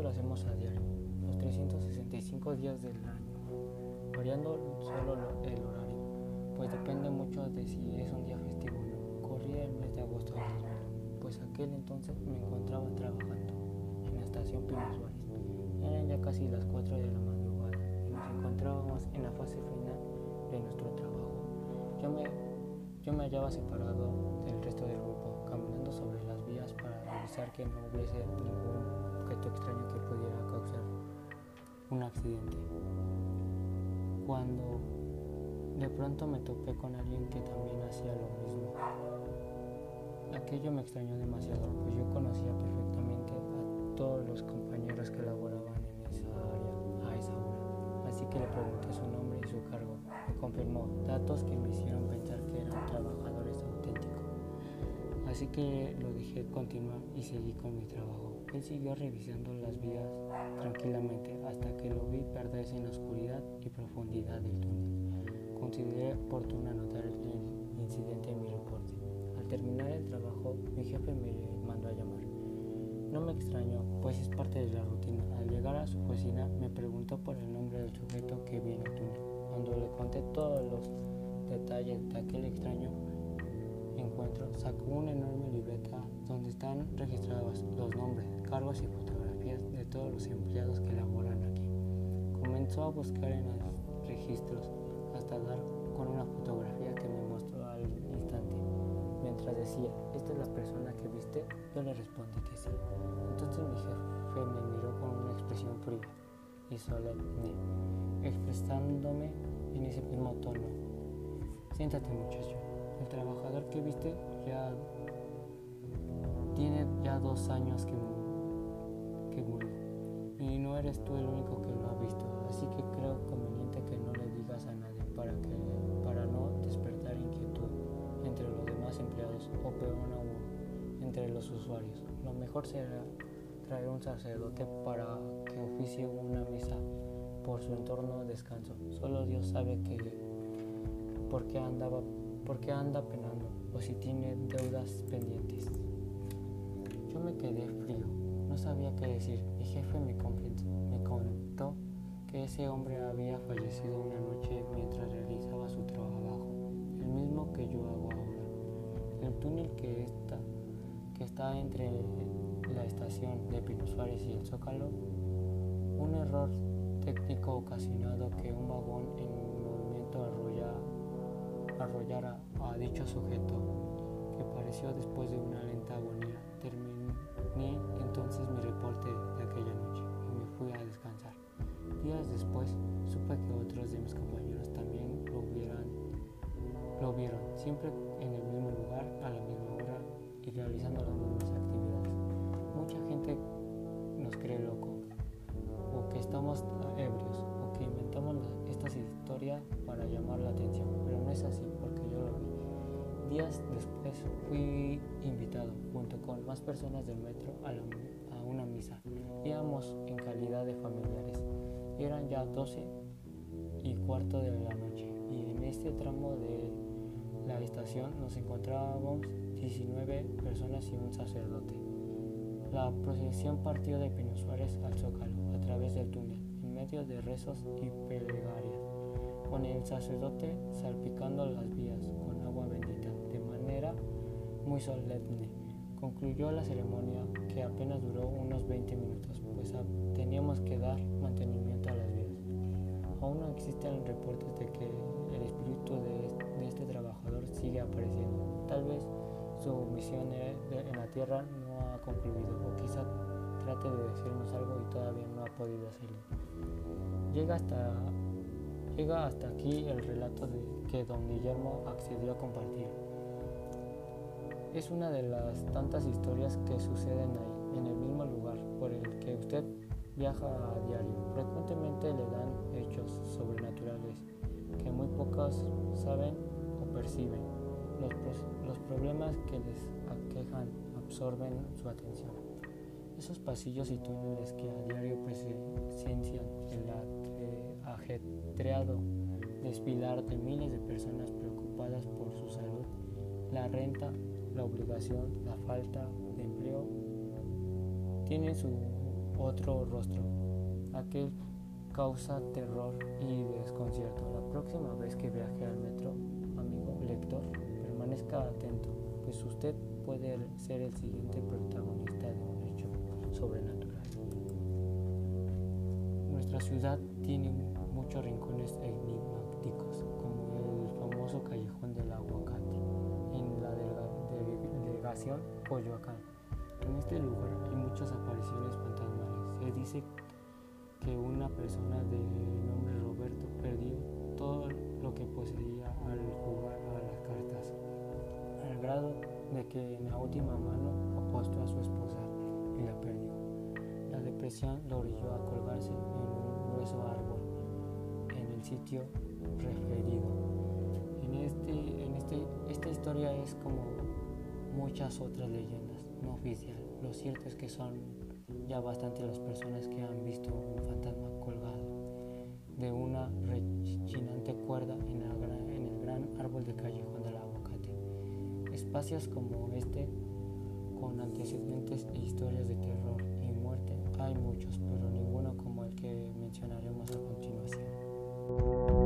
Esto lo hacemos a diario, los 365 días del año, variando solo el horario, pues depende mucho de si es un día festivo o no. Corría el mes de agosto de 2000, pues aquel entonces me encontraba trabajando en la estación Pino Suárez. Eran ya casi las 4 de la madrugada y nos encontrábamos en la fase final de nuestro trabajo. Yo me, yo me hallaba separado del resto del grupo, caminando sobre las vías para revisar que no hubiese ningún objeto extraño que pudiera causar un accidente. Cuando de pronto me topé con alguien que también hacía lo mismo. Aquello me extrañó demasiado, pues yo conocía perfectamente a todos los compañeros que laboraban en esa área a esa hora. Así que le pregunté su nombre y su cargo. Me confirmó datos que me hicieron pensar que eran trabajadores auténticos. Así que lo dejé continuar y seguí con mi trabajo. Él siguió revisando las vías tranquilamente hasta que lo vi perderse en la oscuridad y profundidad del túnel. Consideré oportuno anotar el incidente en mi reporte. Al terminar el trabajo, mi jefe me mandó a llamar. No me extrañó, pues es parte de la rutina. Al llegar a su oficina, me preguntó por el nombre del sujeto que vi en el túnel. Cuando le conté todos los detalles de aquel extraño sacó una enorme libreta donde están registrados los nombres, cargos y fotografías de todos los empleados que laboran aquí. Comenzó a buscar en los registros hasta dar con una fotografía que me mostró al instante. Mientras decía, ¿esta es la persona que viste? Yo le respondí que sí. Entonces mi jefe me miró con una expresión fría y solemne, expresándome en ese mismo tono. Siéntate muchacho, el trabajador que viste ya tiene ya dos años que, que murió y no eres tú el único que lo ha visto, así que creo conveniente que no le digas a nadie para, que, para no despertar inquietud entre los demás empleados o peor aún entre los usuarios. Lo mejor será traer un sacerdote para que oficie una misa por su entorno descanso. Solo Dios sabe que por qué andaba, por qué anda penando o si tiene deudas pendientes. Yo me quedé frío, no sabía qué decir. Mi jefe me, me contó que ese hombre había fallecido una noche mientras realizaba su trabajo, el mismo que yo hago ahora. El túnel que está, que está entre la estación de Pino Suárez y el Zócalo, un error técnico ocasionado que un vagón en movimiento arrolla, a dicho sujeto, que pareció después de una lenta agonía. Terminé entonces mi reporte de aquella noche y me fui a descansar. Días después supe que otros de mis compañeros también lo, vieron, siempre en el mismo lugar, a la misma hora y realizando las mismas actividades. Mucha gente nos cree loco, o que estamos ebrios, o que inventamos estas historias para llamar la atención, no es así porque yo lo vi. Días después fui invitado, junto con más personas del metro, a, la, a una misa. Íbamos en calidad de familiares. Eran ya 12 y cuarto de la noche, y en este tramo de la estación nos encontrábamos 19 personas y un sacerdote. La procesión partió de Pino Suárez al Zócalo a través del túnel, en medio de rezos y plegarias, con el sacerdote salpicando las vías con agua bendita, de manera muy solemne. Concluyó la ceremonia que apenas duró unos 20 minutos, pues teníamos que dar mantenimiento a las vías. Aún no existen reportes de que el espíritu de, este trabajador sigue apareciendo. Tal vez su misión en la Tierra no ha concluido o quizá trate de decirnos algo y todavía no ha podido hacerlo. Llega hasta, llega hasta aquí el relato de que don Guillermo accedió a compartir. Es una de las tantas historias que suceden ahí, en el mismo lugar por el que usted viaja a diario. Frecuentemente le dan hechos sobrenaturales que muy pocos saben o perciben. Los, los problemas que les aquejan absorben su atención. Esos pasillos y túneles que a diario presencian el ajetreado desfilar de miles de personas preocupadas por su salud, la renta, la obligación, la falta de empleo, tienen su otro rostro. Aquel causa terror y desconcierto. La próxima vez que viaje al metro, amigo lector, permanezca atento, pues usted puede ser el siguiente protagonista de un hecho sobrenatural. Nuestra ciudad tiene muchos rincones enigmáticos, como el famoso callejón del aguacate en la delegación Coyoacán. En este lugar hay muchas apariciones fantasmales. Se dice que una persona de nombre Roberto perdió todo lo que poseía al jugar a las cartas, al grado de que en la última mano apostó a su esposa y la perdió. La depresión lo orilló a colgarse en un grueso árbol el sitio referido. En, este, en este, esta historia es como muchas otras leyendas, no oficial. Lo cierto es que son ya bastante las personas que han visto un fantasma colgado de una rechinante cuerda en el, gran, en el gran árbol de callejón del aguacate. Espacios como este, con antecedentes e historias de terror y muerte, hay muchos, pero ninguno como el que mencionaremos a continuación. Thank you